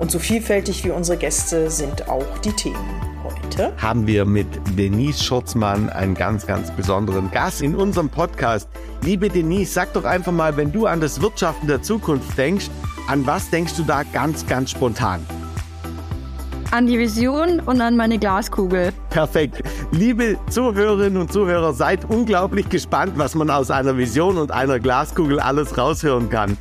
Und so vielfältig wie unsere Gäste sind auch die Themen. Heute haben wir mit Denise Schurzmann einen ganz, ganz besonderen Gast in unserem Podcast. Liebe Denise, sag doch einfach mal, wenn du an das Wirtschaften der Zukunft denkst, an was denkst du da ganz, ganz spontan? an die Vision und an meine Glaskugel. Perfekt. Liebe Zuhörerinnen und Zuhörer, seid unglaublich gespannt, was man aus einer Vision und einer Glaskugel alles raushören kann.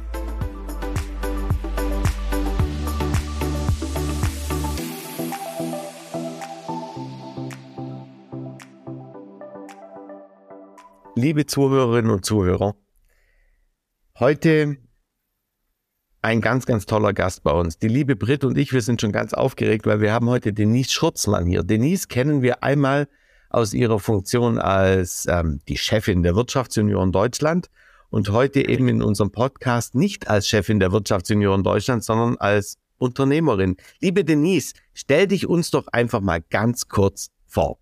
Liebe Zuhörerinnen und Zuhörer, heute ein ganz, ganz toller Gast bei uns. Die liebe Brit und ich, wir sind schon ganz aufgeregt, weil wir haben heute Denise Schurzmann hier. Denise kennen wir einmal aus ihrer Funktion als ähm, die Chefin der Wirtschaftsunion Deutschland und heute eben in unserem Podcast nicht als Chefin der Wirtschaftsunion Deutschland, sondern als Unternehmerin. Liebe Denise, stell dich uns doch einfach mal ganz kurz vor.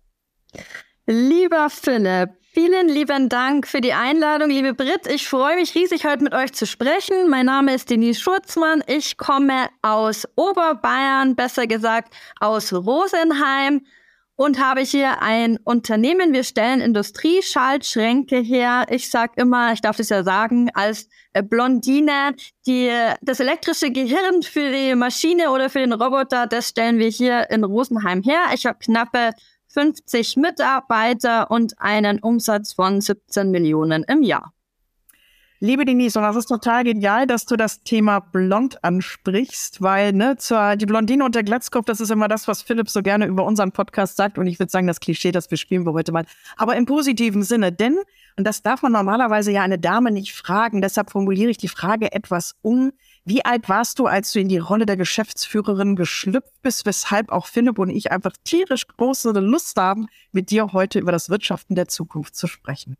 Lieber Philipp, Vielen lieben Dank für die Einladung, liebe Brit. Ich freue mich riesig, heute mit euch zu sprechen. Mein Name ist Denise Schurzmann. Ich komme aus Oberbayern, besser gesagt aus Rosenheim und habe hier ein Unternehmen. Wir stellen Industrieschaltschränke her. Ich sage immer, ich darf das ja sagen, als Blondine, die das elektrische Gehirn für die Maschine oder für den Roboter, das stellen wir hier in Rosenheim her. Ich habe knappe 50 Mitarbeiter und einen Umsatz von 17 Millionen im Jahr. Liebe Denise, und das ist total genial, dass du das Thema Blond ansprichst, weil ne, zur, die Blondine und der Glatzkopf, das ist immer das, was Philipp so gerne über unseren Podcast sagt. Und ich würde sagen, das Klischee, das bespielen wir heute mal. Aber im positiven Sinne, denn, und das darf man normalerweise ja eine Dame nicht fragen, deshalb formuliere ich die Frage etwas um. Wie alt warst du, als du in die Rolle der Geschäftsführerin geschlüpft bist, weshalb auch Philipp und ich einfach tierisch große Lust haben, mit dir heute über das Wirtschaften der Zukunft zu sprechen?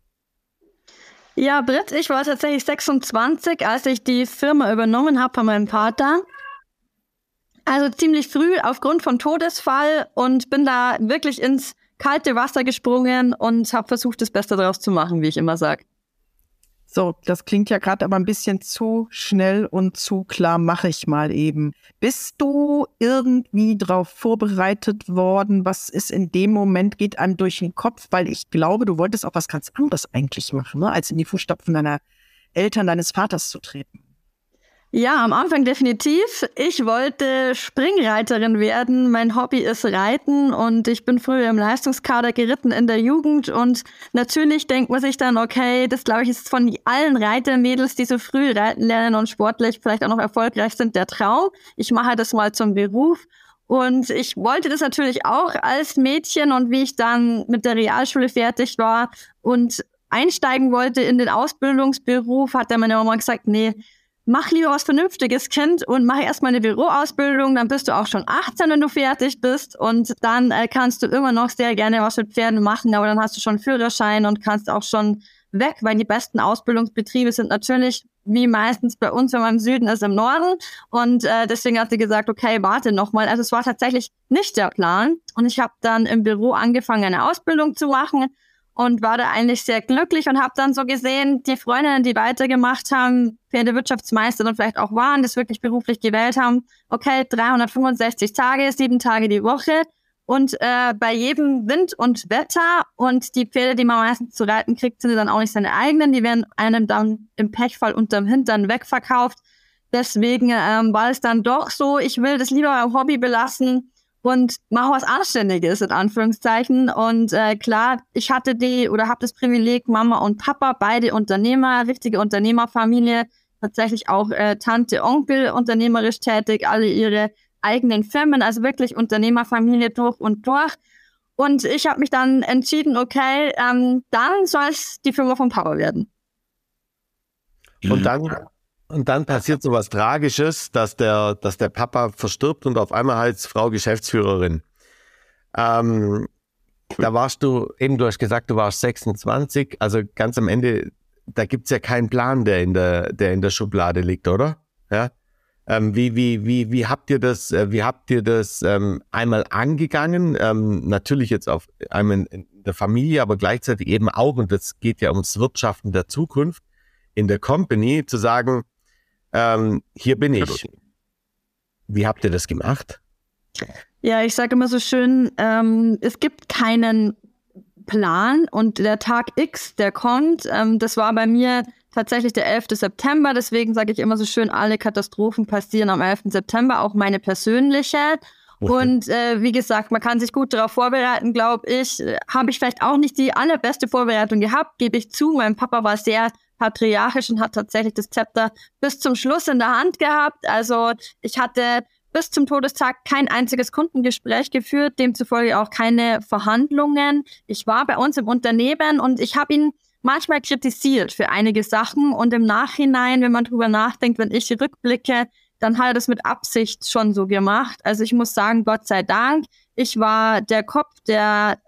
Ja, Britt, ich war tatsächlich 26, als ich die Firma übernommen habe von meinem Vater. Also ziemlich früh aufgrund von Todesfall und bin da wirklich ins kalte Wasser gesprungen und habe versucht, das Beste daraus zu machen, wie ich immer sage. So, das klingt ja gerade aber ein bisschen zu schnell und zu klar, mache ich mal eben. Bist du irgendwie darauf vorbereitet worden? Was ist in dem Moment, geht einem durch den Kopf? Weil ich glaube, du wolltest auch was ganz anderes eigentlich machen, ne? als in die Fußstapfen deiner Eltern, deines Vaters zu treten. Ja, am Anfang definitiv. Ich wollte Springreiterin werden. Mein Hobby ist Reiten und ich bin früher im Leistungskader geritten in der Jugend und natürlich denkt man sich dann, okay, das glaube ich ist von allen Reitermädels, die so früh reiten lernen und sportlich vielleicht auch noch erfolgreich sind, der Traum. Ich mache das mal zum Beruf. Und ich wollte das natürlich auch als Mädchen und wie ich dann mit der Realschule fertig war und einsteigen wollte in den Ausbildungsberuf, hat dann meine Mama gesagt, nee, mach lieber was Vernünftiges, Kind, und mach erstmal eine Büroausbildung, dann bist du auch schon 18, wenn du fertig bist und dann äh, kannst du immer noch sehr gerne was mit Pferden machen, aber dann hast du schon Führerschein und kannst auch schon weg, weil die besten Ausbildungsbetriebe sind natürlich wie meistens bei uns, wenn man im Süden ist, im Norden. Und äh, deswegen hat sie gesagt, okay, warte nochmal. Also es war tatsächlich nicht der Plan. Und ich habe dann im Büro angefangen, eine Ausbildung zu machen und war da eigentlich sehr glücklich und habe dann so gesehen, die Freundinnen, die weitergemacht haben, Pferdewirtschaftsmeister und vielleicht auch waren, das wirklich beruflich gewählt haben, okay, 365 Tage, sieben Tage die Woche und äh, bei jedem Wind und Wetter und die Pferde, die man meistens zu reiten kriegt, sind dann auch nicht seine eigenen, die werden einem dann im Pechfall unterm Hintern wegverkauft. Deswegen ähm, war es dann doch so, ich will das lieber beim Hobby belassen und mache was Anständiges in Anführungszeichen. Und äh, klar, ich hatte die oder habe das Privileg, Mama und Papa, beide Unternehmer, richtige Unternehmerfamilie, tatsächlich auch äh, Tante, Onkel unternehmerisch tätig, alle ihre eigenen Firmen, also wirklich Unternehmerfamilie durch und durch. Und ich habe mich dann entschieden, okay, ähm, dann soll es die Firma von Papa werden. Und dann Und dann passiert so was Tragisches, dass der, dass der Papa verstirbt und auf einmal heißt Frau Geschäftsführerin. Ähm, da warst du, eben du hast gesagt, du warst 26, also ganz am Ende, da gibt's ja keinen Plan, der in der, der in der Schublade liegt, oder? Ja. Ähm, wie, wie, wie, wie habt ihr das, äh, wie habt ihr das ähm, einmal angegangen? Ähm, natürlich jetzt auf einmal in der Familie, aber gleichzeitig eben auch, und das geht ja ums Wirtschaften der Zukunft in der Company, zu sagen, ähm, hier bin ich. Wie habt ihr das gemacht? Ja, ich sage immer so schön, ähm, es gibt keinen Plan und der Tag X, der kommt, ähm, das war bei mir tatsächlich der 11. September, deswegen sage ich immer so schön, alle Katastrophen passieren am 11. September, auch meine persönliche. Und äh, wie gesagt, man kann sich gut darauf vorbereiten, glaube ich. Habe ich vielleicht auch nicht die allerbeste Vorbereitung gehabt, gebe ich zu. Mein Papa war sehr patriarchisch und hat tatsächlich das Zepter bis zum Schluss in der Hand gehabt. Also ich hatte bis zum Todestag kein einziges Kundengespräch geführt, demzufolge auch keine Verhandlungen. Ich war bei uns im Unternehmen und ich habe ihn manchmal kritisiert für einige Sachen und im Nachhinein, wenn man drüber nachdenkt, wenn ich rückblicke, dann hat er das mit Absicht schon so gemacht. Also ich muss sagen, Gott sei Dank, ich war der Kopf, der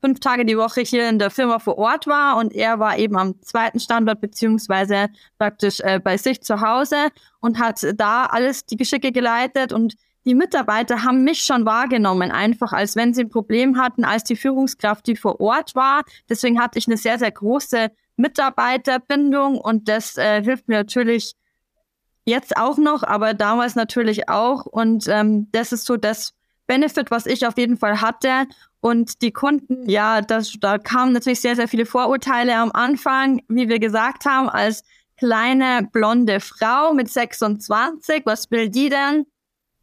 fünf Tage die Woche hier in der Firma vor Ort war und er war eben am zweiten Standort beziehungsweise praktisch äh, bei sich zu Hause und hat da alles die Geschicke geleitet und die Mitarbeiter haben mich schon wahrgenommen, einfach als wenn sie ein Problem hatten, als die Führungskraft, die vor Ort war. Deswegen hatte ich eine sehr, sehr große Mitarbeiterbindung und das äh, hilft mir natürlich jetzt auch noch, aber damals natürlich auch. Und ähm, das ist so das Benefit, was ich auf jeden Fall hatte. Und die Kunden, ja, das, da kamen natürlich sehr, sehr viele Vorurteile am Anfang, wie wir gesagt haben, als kleine blonde Frau mit 26. Was will die denn?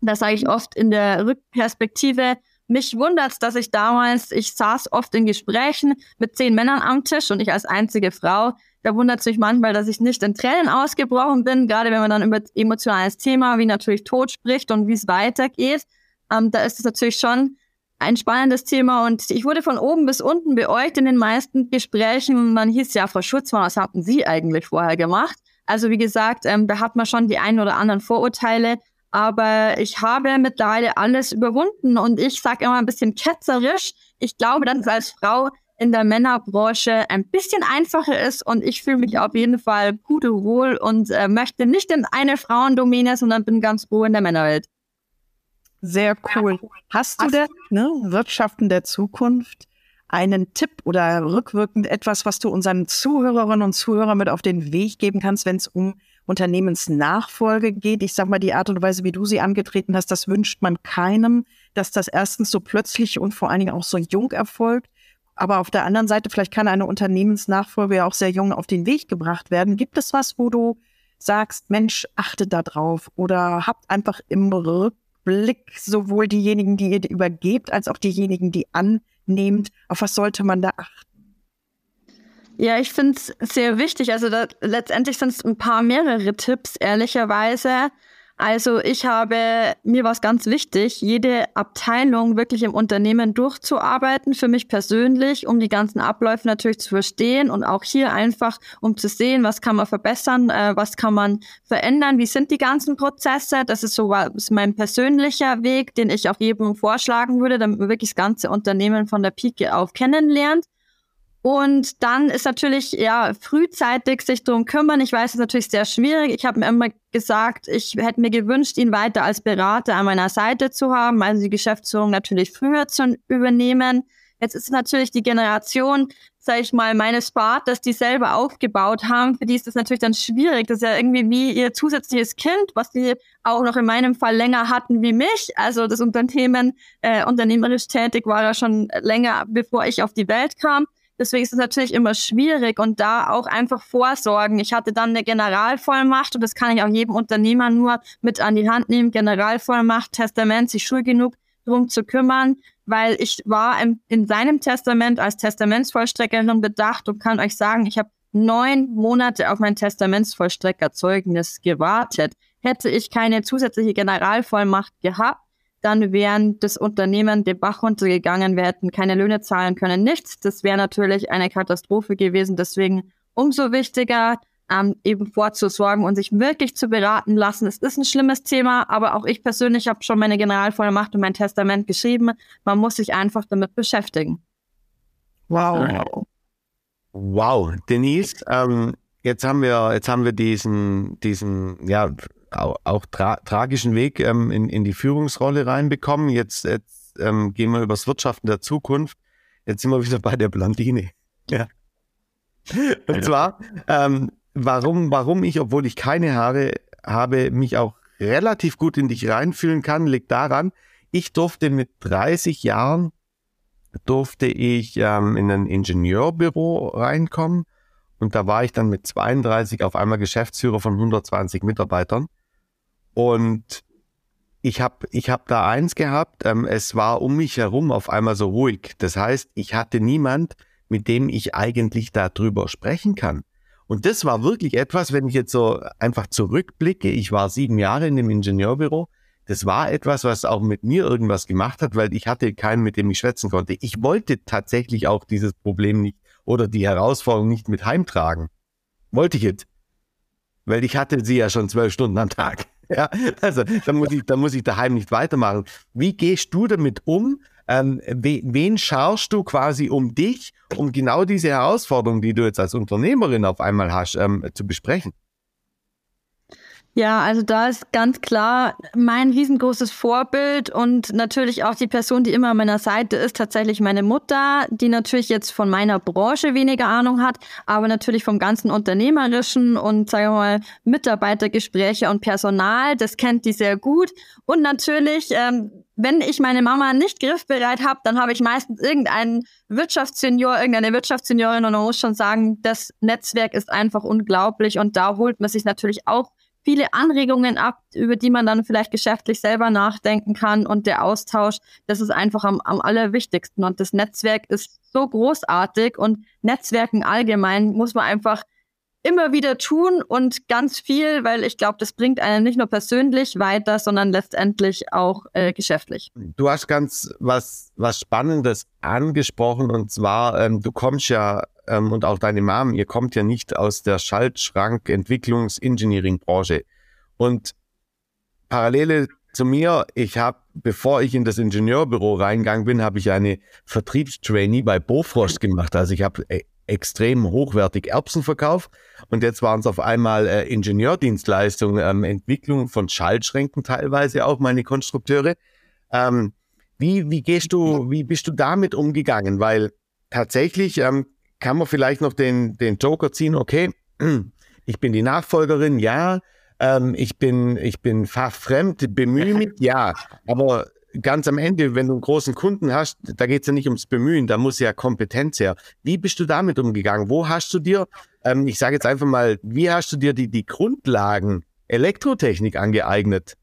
Das sage ich oft in der Rückperspektive. Mich wundert, dass ich damals, ich saß oft in Gesprächen mit zehn Männern am Tisch und ich als einzige Frau. Da wundert es mich manchmal, dass ich nicht in Tränen ausgebrochen bin, gerade wenn man dann über emotionales Thema wie natürlich Tod spricht und wie es weitergeht. Ähm, da ist es natürlich schon ein spannendes Thema und ich wurde von oben bis unten beäugt in den meisten Gesprächen. Man hieß ja, Frau Schutzmann, was hatten Sie eigentlich vorher gemacht? Also wie gesagt, ähm, da hat man schon die ein oder anderen Vorurteile, aber ich habe mittlerweile alles überwunden und ich sage immer ein bisschen ketzerisch. Ich glaube, dass es als Frau in der Männerbranche ein bisschen einfacher ist und ich fühle mich auf jeden Fall gut und wohl und äh, möchte nicht in eine Frauendomäne, sondern bin ganz froh in der Männerwelt. Sehr cool. Hast du denn, ne, Wirtschaften der Zukunft, einen Tipp oder rückwirkend etwas, was du unseren Zuhörerinnen und Zuhörern mit auf den Weg geben kannst, wenn es um Unternehmensnachfolge geht? Ich sag mal, die Art und Weise, wie du sie angetreten hast, das wünscht man keinem, dass das erstens so plötzlich und vor allen Dingen auch so jung erfolgt. Aber auf der anderen Seite, vielleicht kann eine Unternehmensnachfolge ja auch sehr jung auf den Weg gebracht werden. Gibt es was, wo du sagst, Mensch, achtet da drauf oder habt einfach im Rücken Blick sowohl diejenigen, die ihr übergebt, als auch diejenigen, die annehmt? Auf was sollte man da achten? Ja, ich finde es sehr wichtig. Also da, letztendlich sind es ein paar mehrere Tipps, ehrlicherweise. Also ich habe, mir war es ganz wichtig, jede Abteilung wirklich im Unternehmen durchzuarbeiten, für mich persönlich, um die ganzen Abläufe natürlich zu verstehen und auch hier einfach, um zu sehen, was kann man verbessern, äh, was kann man verändern, wie sind die ganzen Prozesse. Das ist so ist mein persönlicher Weg, den ich auch jedem vorschlagen würde, damit man wirklich das ganze Unternehmen von der Pike auf kennenlernt. Und dann ist natürlich, ja, frühzeitig sich darum kümmern. Ich weiß, es ist natürlich sehr schwierig. Ich habe mir immer gesagt, ich hätte mir gewünscht, ihn weiter als Berater an meiner Seite zu haben, also die Geschäftsführung natürlich früher zu übernehmen. Jetzt ist natürlich die Generation, sage ich mal, meines Vaters, die selber aufgebaut haben, für die ist das natürlich dann schwierig. Das ist ja irgendwie wie ihr zusätzliches Kind, was die auch noch in meinem Fall länger hatten wie mich. Also das Unternehmen äh, unternehmerisch tätig war ja schon länger, bevor ich auf die Welt kam. Deswegen ist es natürlich immer schwierig und da auch einfach vorsorgen. Ich hatte dann eine Generalvollmacht und das kann ich auch jedem Unternehmer nur mit an die Hand nehmen. Generalvollmacht, Testament, sich schul genug drum zu kümmern, weil ich war im, in seinem Testament als Testamentsvollstreckerin bedacht und kann euch sagen, ich habe neun Monate auf mein Testamentsvollstreckerzeugnis gewartet. Hätte ich keine zusätzliche Generalvollmacht gehabt, dann wären das Unternehmen den Bach runtergegangen, wir hätten keine Löhne zahlen können, nichts. Das wäre natürlich eine Katastrophe gewesen. Deswegen umso wichtiger, ähm, eben vorzusorgen und sich wirklich zu beraten lassen. Es ist ein schlimmes Thema, aber auch ich persönlich habe schon meine Generalvollmacht und mein Testament geschrieben. Man muss sich einfach damit beschäftigen. Wow. Wow, Denise, ähm, jetzt haben wir, jetzt haben wir diesen, diesen, ja, auch, auch tra tragischen Weg ähm, in, in die Führungsrolle reinbekommen. Jetzt, jetzt ähm, gehen wir übers Wirtschaften der Zukunft. Jetzt sind wir wieder bei der Blondine. Ja. Und zwar, ähm, warum, warum ich, obwohl ich keine Haare habe, mich auch relativ gut in dich reinfühlen kann, liegt daran, ich durfte mit 30 Jahren, durfte ich ähm, in ein Ingenieurbüro reinkommen und da war ich dann mit 32 auf einmal Geschäftsführer von 120 Mitarbeitern und ich habe ich hab da eins gehabt, ähm, es war um mich herum auf einmal so ruhig. Das heißt, ich hatte niemand, mit dem ich eigentlich darüber sprechen kann. Und das war wirklich etwas, wenn ich jetzt so einfach zurückblicke, ich war sieben Jahre in dem Ingenieurbüro, das war etwas, was auch mit mir irgendwas gemacht hat, weil ich hatte keinen, mit dem ich schwätzen konnte. Ich wollte tatsächlich auch dieses Problem nicht oder die Herausforderung nicht mit heimtragen. Wollte ich jetzt. Weil ich hatte sie ja schon zwölf Stunden am Tag. Ja, also da muss ich, da muss ich daheim nicht weitermachen. Wie gehst du damit um, ähm, wen scharst du quasi um dich, um genau diese Herausforderungen, die du jetzt als Unternehmerin auf einmal hast, ähm, zu besprechen? Ja, also da ist ganz klar mein riesengroßes Vorbild und natürlich auch die Person, die immer an meiner Seite ist, tatsächlich meine Mutter, die natürlich jetzt von meiner Branche weniger Ahnung hat, aber natürlich vom ganzen Unternehmerischen und sagen wir mal Mitarbeitergespräche und Personal, das kennt die sehr gut. Und natürlich, ähm, wenn ich meine Mama nicht griffbereit habe, dann habe ich meistens irgendeinen Wirtschaftssenior, irgendeine Wirtschaftsseniorin und man muss schon sagen, das Netzwerk ist einfach unglaublich und da holt man sich natürlich auch viele Anregungen ab, über die man dann vielleicht geschäftlich selber nachdenken kann. Und der Austausch, das ist einfach am, am allerwichtigsten. Und das Netzwerk ist so großartig und Netzwerken allgemein muss man einfach immer wieder tun und ganz viel, weil ich glaube, das bringt einen nicht nur persönlich weiter, sondern letztendlich auch äh, geschäftlich. Du hast ganz was, was Spannendes angesprochen und zwar, ähm, du kommst ja ähm, und auch deine Mom, ihr kommt ja nicht aus der Schaltschrank-Entwicklungs-Engineering-Branche. Und Parallele zu mir, ich habe, bevor ich in das Ingenieurbüro reingegangen bin, habe ich eine Vertriebstrainee bei Bofrost gemacht. Also ich habe äh, extrem hochwertig Erbsen verkauft und jetzt waren es auf einmal äh, Ingenieurdienstleistungen, ähm, Entwicklung von Schaltschränken teilweise auch meine Konstrukteure. Ähm, wie, wie gehst du, wie bist du damit umgegangen? Weil tatsächlich ähm, kann man vielleicht noch den, den Joker ziehen, okay, ich bin die Nachfolgerin, ja, ähm, ich bin, ich bin fachfremd, bemühe mich, ja, aber ganz am Ende, wenn du einen großen Kunden hast, da geht es ja nicht ums Bemühen, da muss ja Kompetenz her. Wie bist du damit umgegangen? Wo hast du dir, ähm, ich sage jetzt einfach mal, wie hast du dir die, die Grundlagen Elektrotechnik angeeignet?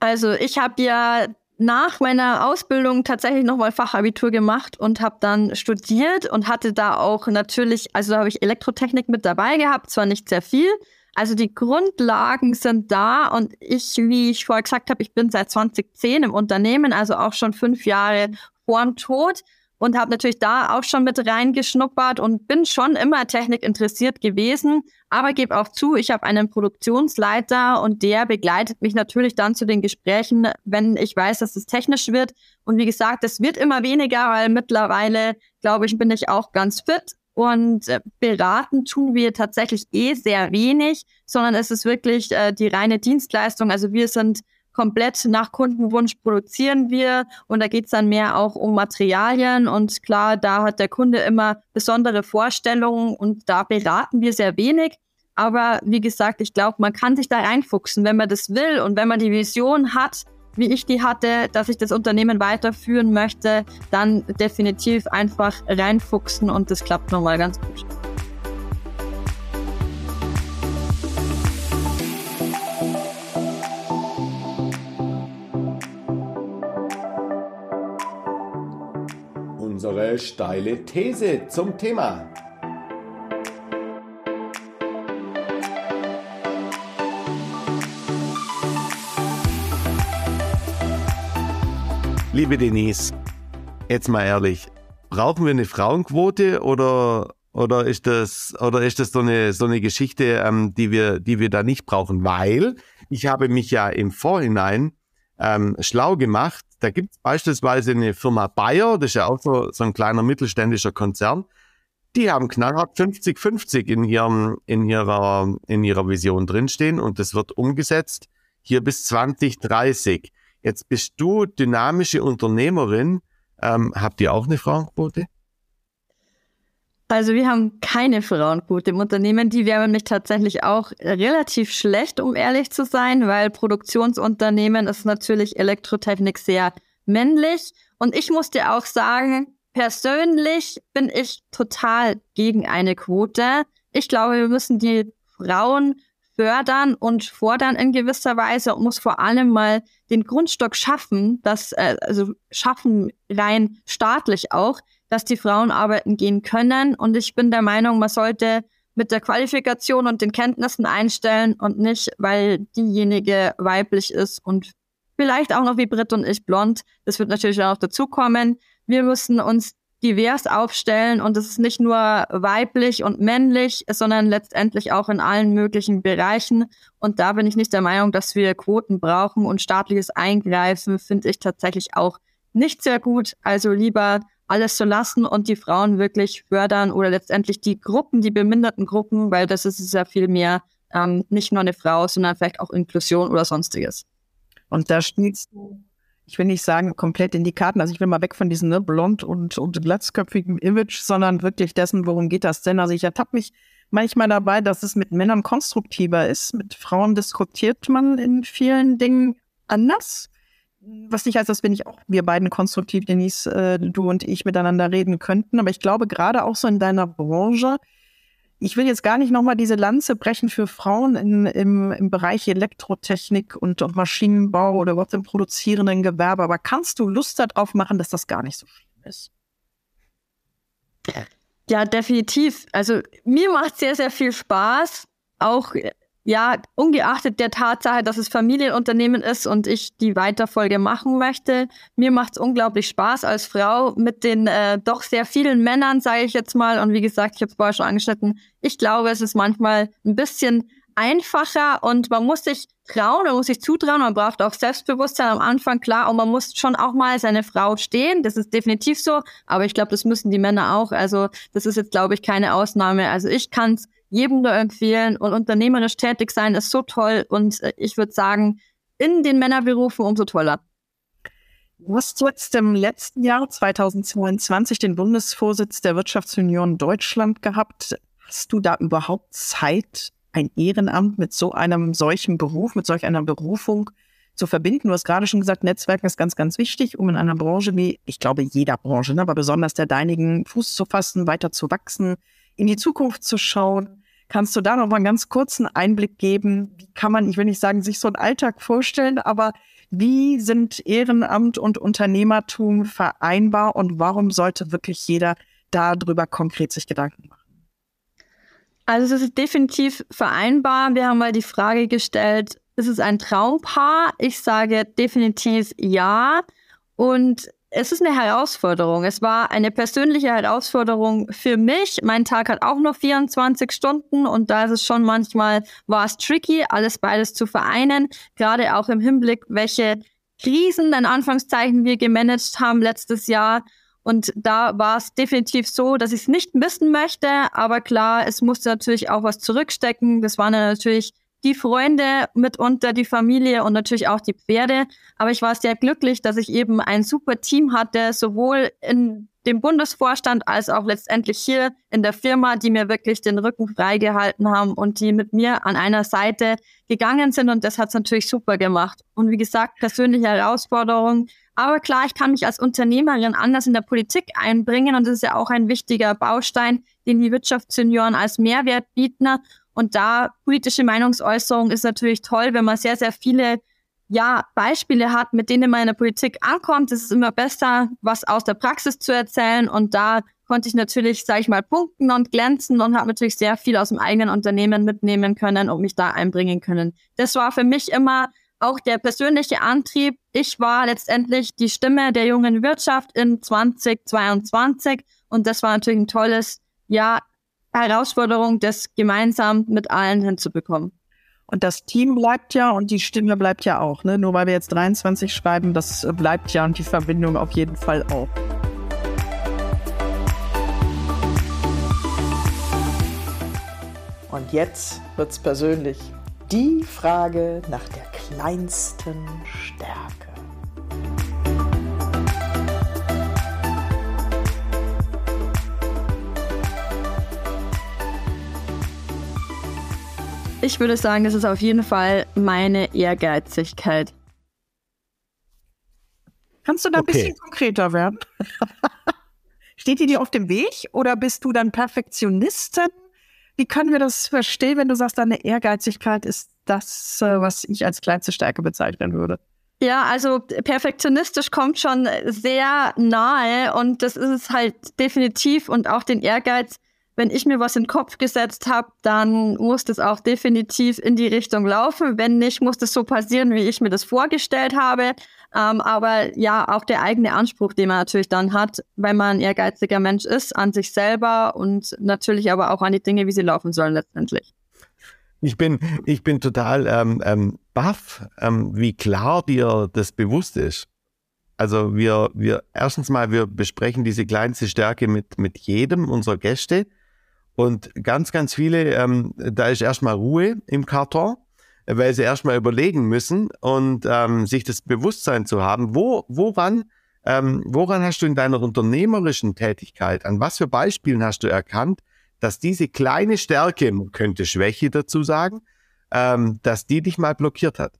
Also ich habe ja nach meiner Ausbildung tatsächlich nochmal Fachabitur gemacht und habe dann studiert und hatte da auch natürlich, also da habe ich Elektrotechnik mit dabei gehabt, zwar nicht sehr viel. Also die Grundlagen sind da und ich, wie ich vorher gesagt habe, ich bin seit 2010 im Unternehmen, also auch schon fünf Jahre vorm Tod und habe natürlich da auch schon mit reingeschnuppert und bin schon immer Technik interessiert gewesen, aber gebe auch zu, ich habe einen Produktionsleiter und der begleitet mich natürlich dann zu den Gesprächen, wenn ich weiß, dass es technisch wird. Und wie gesagt, es wird immer weniger, weil mittlerweile, glaube ich, bin ich auch ganz fit. Und äh, beraten tun wir tatsächlich eh sehr wenig, sondern es ist wirklich äh, die reine Dienstleistung. Also wir sind komplett nach Kundenwunsch produzieren wir und da geht's dann mehr auch um Materialien und klar, da hat der Kunde immer besondere Vorstellungen und da beraten wir sehr wenig. Aber wie gesagt, ich glaube, man kann sich da reinfuchsen, wenn man das will und wenn man die Vision hat, wie ich die hatte, dass ich das Unternehmen weiterführen möchte, dann definitiv einfach reinfuchsen und das klappt nochmal ganz gut. Unsere steile These zum Thema. Liebe Denise, jetzt mal ehrlich, brauchen wir eine Frauenquote oder, Oder ist das, oder ist das so eine, so eine Geschichte, ähm, die wir, die wir da nicht brauchen? Weil ich habe mich ja im Vorhinein ähm, schlau gemacht. Da gibt es beispielsweise eine Firma Bayer, das ist ja auch so, so ein kleiner mittelständischer Konzern. Die haben knallhart 50-50 in, ihrem, in, ihrer, in ihrer Vision drinstehen und das wird umgesetzt hier bis 2030. Jetzt bist du dynamische Unternehmerin. Ähm, habt ihr auch eine Frauenquote? Also wir haben keine Frauenquote im Unternehmen. Die wäre nämlich tatsächlich auch relativ schlecht, um ehrlich zu sein, weil Produktionsunternehmen ist natürlich Elektrotechnik sehr männlich. Und ich muss dir auch sagen, persönlich bin ich total gegen eine Quote. Ich glaube, wir müssen die Frauen fördern und fordern in gewisser Weise und muss vor allem mal den Grundstock schaffen, dass, äh, also schaffen rein staatlich auch, dass die Frauen arbeiten gehen können. Und ich bin der Meinung, man sollte mit der Qualifikation und den Kenntnissen einstellen und nicht, weil diejenige weiblich ist und vielleicht auch noch wie Britt und ich blond. Das wird natürlich auch noch dazukommen. Wir müssen uns divers aufstellen und es ist nicht nur weiblich und männlich, sondern letztendlich auch in allen möglichen Bereichen. Und da bin ich nicht der Meinung, dass wir Quoten brauchen und staatliches Eingreifen finde ich tatsächlich auch nicht sehr gut. Also lieber alles zu lassen und die Frauen wirklich fördern oder letztendlich die Gruppen, die beminderten Gruppen, weil das ist ja viel mehr ähm, nicht nur eine Frau, sondern vielleicht auch Inklusion oder sonstiges. Und da spielst du ich will nicht sagen, komplett in die Karten. Also ich will mal weg von diesem ne, blond und, und glatzköpfigen Image, sondern wirklich dessen, worum geht das denn? Also ich ertappe mich manchmal dabei, dass es mit Männern konstruktiver ist. Mit Frauen diskutiert man in vielen Dingen anders. Was nicht heißt, dass wir nicht auch, wir beiden konstruktiv, Denise, äh, du und ich miteinander reden könnten. Aber ich glaube, gerade auch so in deiner Branche, ich will jetzt gar nicht nochmal diese Lanze brechen für Frauen in, im, im Bereich Elektrotechnik und, und Maschinenbau oder überhaupt im produzierenden Gewerbe, aber kannst du Lust darauf machen, dass das gar nicht so schlimm ist? Ja, definitiv. Also mir macht sehr, sehr viel Spaß, auch ja, ungeachtet der Tatsache, dass es Familienunternehmen ist und ich die Weiterfolge machen möchte, mir macht es unglaublich Spaß als Frau mit den äh, doch sehr vielen Männern, sage ich jetzt mal. Und wie gesagt, ich habe es vorher schon angeschnitten, ich glaube, es ist manchmal ein bisschen einfacher und man muss sich trauen, man muss sich zutrauen, man braucht auch Selbstbewusstsein am Anfang, klar, und man muss schon auch mal seine Frau stehen, das ist definitiv so, aber ich glaube, das müssen die Männer auch, also das ist jetzt, glaube ich, keine Ausnahme. Also ich kann es jedem nur empfehlen und unternehmerisch tätig sein ist so toll und äh, ich würde sagen, in den Männerberufen umso toller. Du hast jetzt im letzten Jahr 2022 den Bundesvorsitz der Wirtschaftsunion Deutschland gehabt. Hast du da überhaupt Zeit, ein Ehrenamt mit so einem solchen Beruf, mit solch einer Berufung zu verbinden? Du hast gerade schon gesagt, Netzwerken ist ganz, ganz wichtig, um in einer Branche wie, ich glaube, jeder Branche, ne, aber besonders der deinigen Fuß zu fassen, weiter zu wachsen, in die Zukunft zu schauen. Kannst du da noch mal einen ganz kurzen Einblick geben? Wie kann man, ich will nicht sagen, sich so einen Alltag vorstellen, aber wie sind Ehrenamt und Unternehmertum vereinbar und warum sollte wirklich jeder darüber konkret sich Gedanken machen? Also es ist definitiv vereinbar. Wir haben mal die Frage gestellt, ist es ein Traumpaar? Ich sage definitiv ja. Und es ist eine Herausforderung. Es war eine persönliche Herausforderung für mich. Mein Tag hat auch nur 24 Stunden und da ist es schon manchmal, war es tricky, alles beides zu vereinen. Gerade auch im Hinblick, welche Krisen, in Anführungszeichen, wir gemanagt haben letztes Jahr. Und da war es definitiv so, dass ich es nicht missen möchte. Aber klar, es musste natürlich auch was zurückstecken. Das waren natürlich die Freunde, mitunter die Familie und natürlich auch die Pferde. Aber ich war sehr glücklich, dass ich eben ein super Team hatte, sowohl in dem Bundesvorstand als auch letztendlich hier in der Firma, die mir wirklich den Rücken freigehalten haben und die mit mir an einer Seite gegangen sind. Und das hat es natürlich super gemacht. Und wie gesagt, persönliche Herausforderungen. Aber klar, ich kann mich als Unternehmerin anders in der Politik einbringen. Und das ist ja auch ein wichtiger Baustein, den die Wirtschaftssenioren als Mehrwert bieten. Und da politische Meinungsäußerung ist natürlich toll, wenn man sehr, sehr viele ja, Beispiele hat, mit denen man in der Politik ankommt. Es ist immer besser, was aus der Praxis zu erzählen. Und da konnte ich natürlich, sage ich mal, punkten und glänzen und habe natürlich sehr viel aus dem eigenen Unternehmen mitnehmen können und mich da einbringen können. Das war für mich immer auch der persönliche Antrieb. Ich war letztendlich die Stimme der jungen Wirtschaft in 2022 und das war natürlich ein tolles, ja, Herausforderung, das gemeinsam mit allen hinzubekommen. Und das Team bleibt ja und die Stimme bleibt ja auch. Ne? Nur weil wir jetzt 23 schreiben, das bleibt ja und die Verbindung auf jeden Fall auch. Und jetzt wird's persönlich. Die Frage nach der kleinsten Stärke. Ich würde sagen, das ist auf jeden Fall meine Ehrgeizigkeit. Kannst du da okay. ein bisschen konkreter werden? Steht die dir auf dem Weg oder bist du dann Perfektionistin? Wie können wir das verstehen, wenn du sagst, deine Ehrgeizigkeit ist das, äh, was ich als kleinste Stärke bezeichnen würde? Ja, also perfektionistisch kommt schon sehr nahe und das ist es halt definitiv und auch den Ehrgeiz wenn ich mir was in den Kopf gesetzt habe, dann muss das auch definitiv in die Richtung laufen. Wenn nicht, muss das so passieren, wie ich mir das vorgestellt habe. Ähm, aber ja, auch der eigene Anspruch, den man natürlich dann hat, wenn man ein ehrgeiziger Mensch ist, an sich selber und natürlich aber auch an die Dinge, wie sie laufen sollen letztendlich. Ich bin, ich bin total ähm, ähm, baff, ähm, wie klar dir das bewusst ist. Also wir, wir, erstens mal, wir besprechen diese kleinste Stärke mit, mit jedem unserer Gäste. Und ganz, ganz viele, ähm, da ist erstmal Ruhe im Karton, weil sie erstmal überlegen müssen und ähm, sich das Bewusstsein zu haben, wo, woran, ähm, woran hast du in deiner unternehmerischen Tätigkeit, an was für Beispielen hast du erkannt, dass diese kleine Stärke, man könnte Schwäche dazu sagen, ähm, dass die dich mal blockiert hat?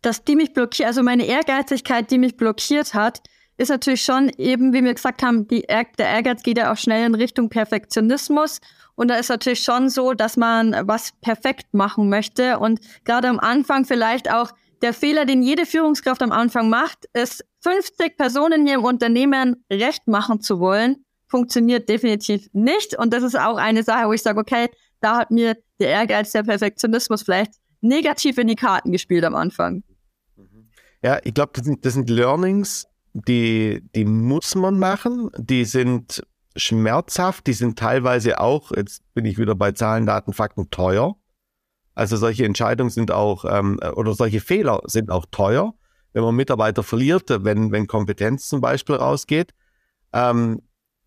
Dass die mich blockiert, also meine Ehrgeizigkeit, die mich blockiert hat, ist natürlich schon eben, wie wir gesagt haben, die, der Ehrgeiz geht ja auch schnell in Richtung Perfektionismus. Und da ist natürlich schon so, dass man was perfekt machen möchte. Und gerade am Anfang vielleicht auch der Fehler, den jede Führungskraft am Anfang macht, ist 50 Personen hier im Unternehmen recht machen zu wollen, funktioniert definitiv nicht. Und das ist auch eine Sache, wo ich sage, okay, da hat mir der Ehrgeiz, der Perfektionismus vielleicht negativ in die Karten gespielt am Anfang. Ja, ich glaube, das das sind Learnings, die, die muss man machen, die sind schmerzhaft, die sind teilweise auch, jetzt bin ich wieder bei Zahlen, Daten, Fakten, teuer. Also solche Entscheidungen sind auch, ähm, oder solche Fehler sind auch teuer, wenn man Mitarbeiter verliert, wenn, wenn Kompetenz zum Beispiel rausgeht. Ähm,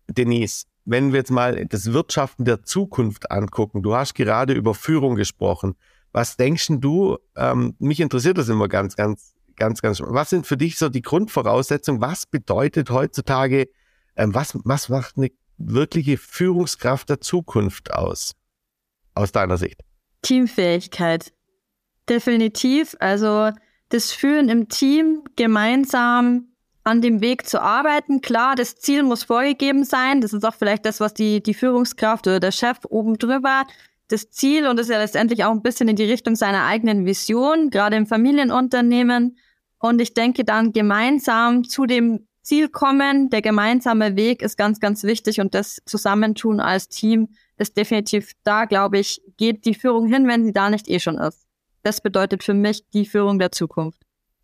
Denise, wenn wir jetzt mal das Wirtschaften der Zukunft angucken, du hast gerade über Führung gesprochen. Was denkst du, ähm, mich interessiert das immer ganz, ganz ganz, ganz. Was sind für dich so die Grundvoraussetzungen? Was bedeutet heutzutage, ähm, was, was macht eine wirkliche Führungskraft der Zukunft aus? Aus deiner Sicht? Teamfähigkeit. Definitiv. Also das Führen im Team, gemeinsam an dem Weg zu arbeiten. Klar, das Ziel muss vorgegeben sein. Das ist auch vielleicht das, was die, die Führungskraft oder der Chef oben drüber das Ziel und ist ja letztendlich auch ein bisschen in die Richtung seiner eigenen Vision, gerade im Familienunternehmen. Und ich denke dann gemeinsam zu dem Ziel kommen. Der gemeinsame Weg ist ganz, ganz wichtig und das Zusammentun als Team ist definitiv da, glaube ich, geht die Führung hin, wenn sie da nicht eh schon ist. Das bedeutet für mich die Führung der Zukunft.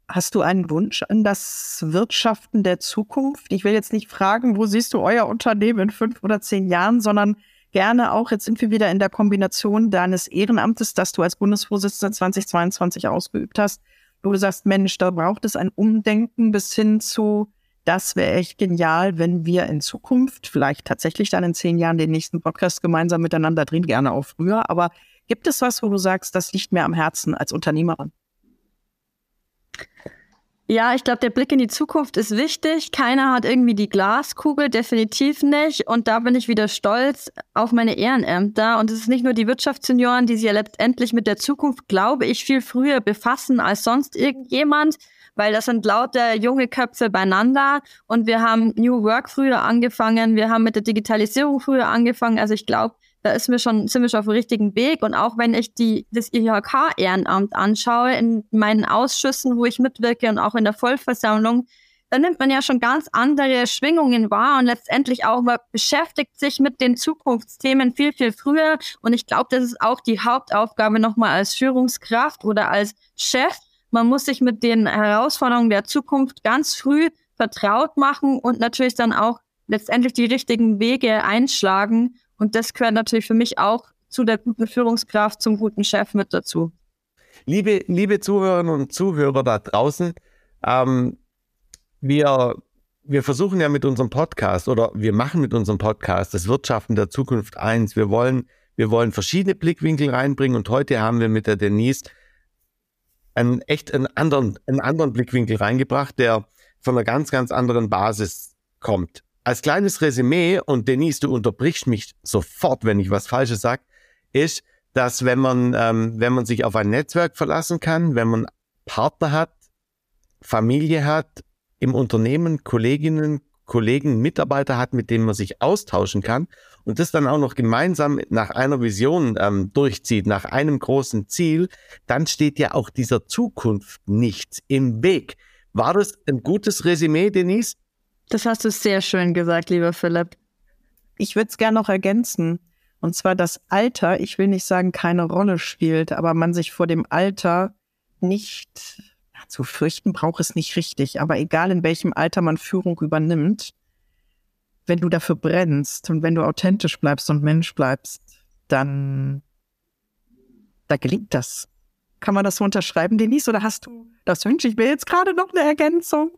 Hast du einen Wunsch an das Wirtschaften der Zukunft? Ich will jetzt nicht fragen, wo siehst du euer Unternehmen in fünf oder zehn Jahren, sondern gerne auch, jetzt sind wir wieder in der Kombination deines Ehrenamtes, das du als Bundesvorsitzender 2022 ausgeübt hast, wo du sagst, Mensch, da braucht es ein Umdenken bis hin zu, das wäre echt genial, wenn wir in Zukunft, vielleicht tatsächlich dann in zehn Jahren den nächsten Podcast gemeinsam miteinander drehen, gerne auch früher. Aber gibt es was, wo du sagst, das liegt mir am Herzen als Unternehmerin? Ja, ich glaube, der Blick in die Zukunft ist wichtig. Keiner hat irgendwie die Glaskugel, definitiv nicht. Und da bin ich wieder stolz auf meine Ehrenämter. Und es ist nicht nur die Wirtschaftssenioren, die sich ja letztendlich mit der Zukunft, glaube ich, viel früher befassen als sonst irgendjemand, weil das sind lauter junge Köpfe beieinander. Und wir haben New Work früher angefangen, wir haben mit der Digitalisierung früher angefangen. Also ich glaube, da ist mir schon, sind wir schon auf dem richtigen Weg. Und auch wenn ich die, das IHK-Ehrenamt anschaue, in meinen Ausschüssen, wo ich mitwirke und auch in der Vollversammlung, da nimmt man ja schon ganz andere Schwingungen wahr und letztendlich auch man beschäftigt sich mit den Zukunftsthemen viel, viel früher. Und ich glaube, das ist auch die Hauptaufgabe nochmal als Führungskraft oder als Chef. Man muss sich mit den Herausforderungen der Zukunft ganz früh vertraut machen und natürlich dann auch letztendlich die richtigen Wege einschlagen. Und das gehört natürlich für mich auch zu der guten Führungskraft, zum guten Chef mit dazu. Liebe, liebe Zuhörerinnen und Zuhörer da draußen, ähm, wir, wir versuchen ja mit unserem Podcast oder wir machen mit unserem Podcast das Wirtschaften der Zukunft eins. Wir wollen, wir wollen verschiedene Blickwinkel reinbringen und heute haben wir mit der Denise einen echt einen anderen, einen anderen Blickwinkel reingebracht, der von einer ganz, ganz anderen Basis kommt. Als kleines Resümee, und Denise, du unterbrichst mich sofort, wenn ich was Falsches sage, ist, dass wenn man, ähm, wenn man sich auf ein Netzwerk verlassen kann, wenn man Partner hat, Familie hat, im Unternehmen Kolleginnen, Kollegen, Mitarbeiter hat, mit denen man sich austauschen kann und das dann auch noch gemeinsam nach einer Vision ähm, durchzieht, nach einem großen Ziel, dann steht ja auch dieser Zukunft nichts im Weg. War das ein gutes Resümee, Denise? Das hast du sehr schön gesagt, lieber Philipp. Ich würde es gerne noch ergänzen. Und zwar das Alter, ich will nicht sagen, keine Rolle spielt, aber man sich vor dem Alter nicht zu fürchten braucht es nicht richtig. Aber egal in welchem Alter man Führung übernimmt, wenn du dafür brennst und wenn du authentisch bleibst und Mensch bleibst, dann da gelingt das. Kann man das so unterschreiben, Denise? Oder hast du, das wünsche ich mir jetzt gerade noch eine Ergänzung?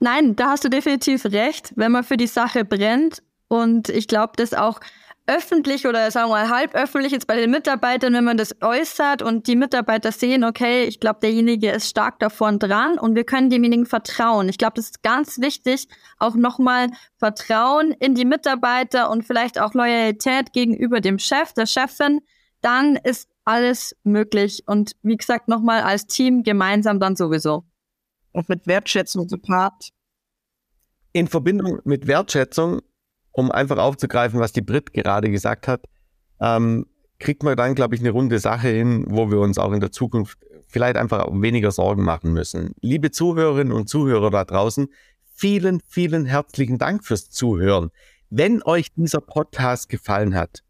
Nein, da hast du definitiv recht. Wenn man für die Sache brennt und ich glaube, das auch öffentlich oder sagen wir mal halb öffentlich jetzt bei den Mitarbeitern, wenn man das äußert und die Mitarbeiter sehen, okay, ich glaube, derjenige ist stark davon dran und wir können demjenigen vertrauen. Ich glaube, das ist ganz wichtig, auch nochmal Vertrauen in die Mitarbeiter und vielleicht auch Loyalität gegenüber dem Chef, der Chefin. Dann ist alles möglich und wie gesagt, nochmal als Team gemeinsam dann sowieso. Und mit Wertschätzung gepaart. In Verbindung mit Wertschätzung um einfach aufzugreifen, was die Brit gerade gesagt hat, ähm, kriegt man dann, glaube ich, eine runde Sache hin, wo wir uns auch in der Zukunft vielleicht einfach weniger Sorgen machen müssen. Liebe Zuhörerinnen und Zuhörer da draußen, vielen, vielen herzlichen Dank fürs Zuhören. Wenn euch dieser Podcast gefallen hat,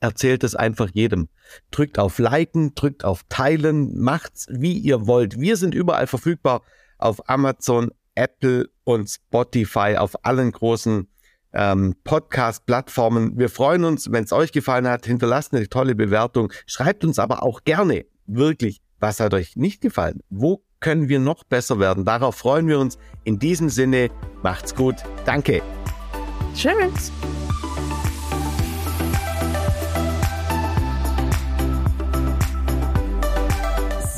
erzählt es einfach jedem. Drückt auf Liken, drückt auf Teilen, macht's wie ihr wollt. Wir sind überall verfügbar auf Amazon, Apple und Spotify, auf allen großen ähm, Podcast-Plattformen. Wir freuen uns, wenn es euch gefallen hat. Hinterlasst eine tolle Bewertung. Schreibt uns aber auch gerne wirklich, was hat euch nicht gefallen? Wo können wir noch besser werden? Darauf freuen wir uns. In diesem Sinne, macht's gut. Danke. Tschüss.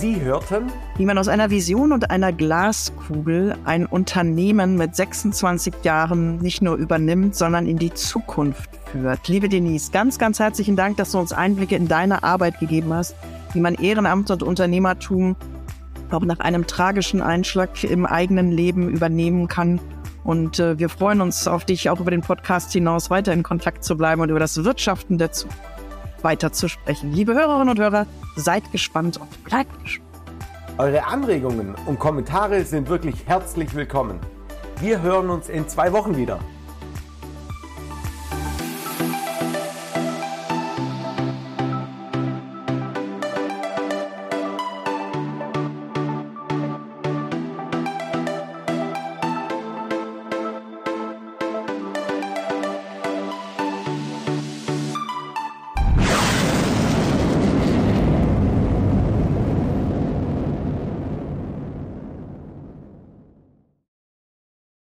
Sie hörten, wie man aus einer Vision und einer Glaskugel ein Unternehmen mit 26 Jahren nicht nur übernimmt, sondern in die Zukunft führt. Liebe Denise, ganz, ganz herzlichen Dank, dass du uns Einblicke in deine Arbeit gegeben hast, wie man Ehrenamt und Unternehmertum auch nach einem tragischen Einschlag im eigenen Leben übernehmen kann. Und äh, wir freuen uns auf dich, auch über den Podcast hinaus weiter in Kontakt zu bleiben und über das Wirtschaften der Zukunft weiter zu sprechen. Liebe Hörerinnen und Hörer, seid gespannt und bleibt gespannt. Eure Anregungen und Kommentare sind wirklich herzlich willkommen. Wir hören uns in zwei Wochen wieder.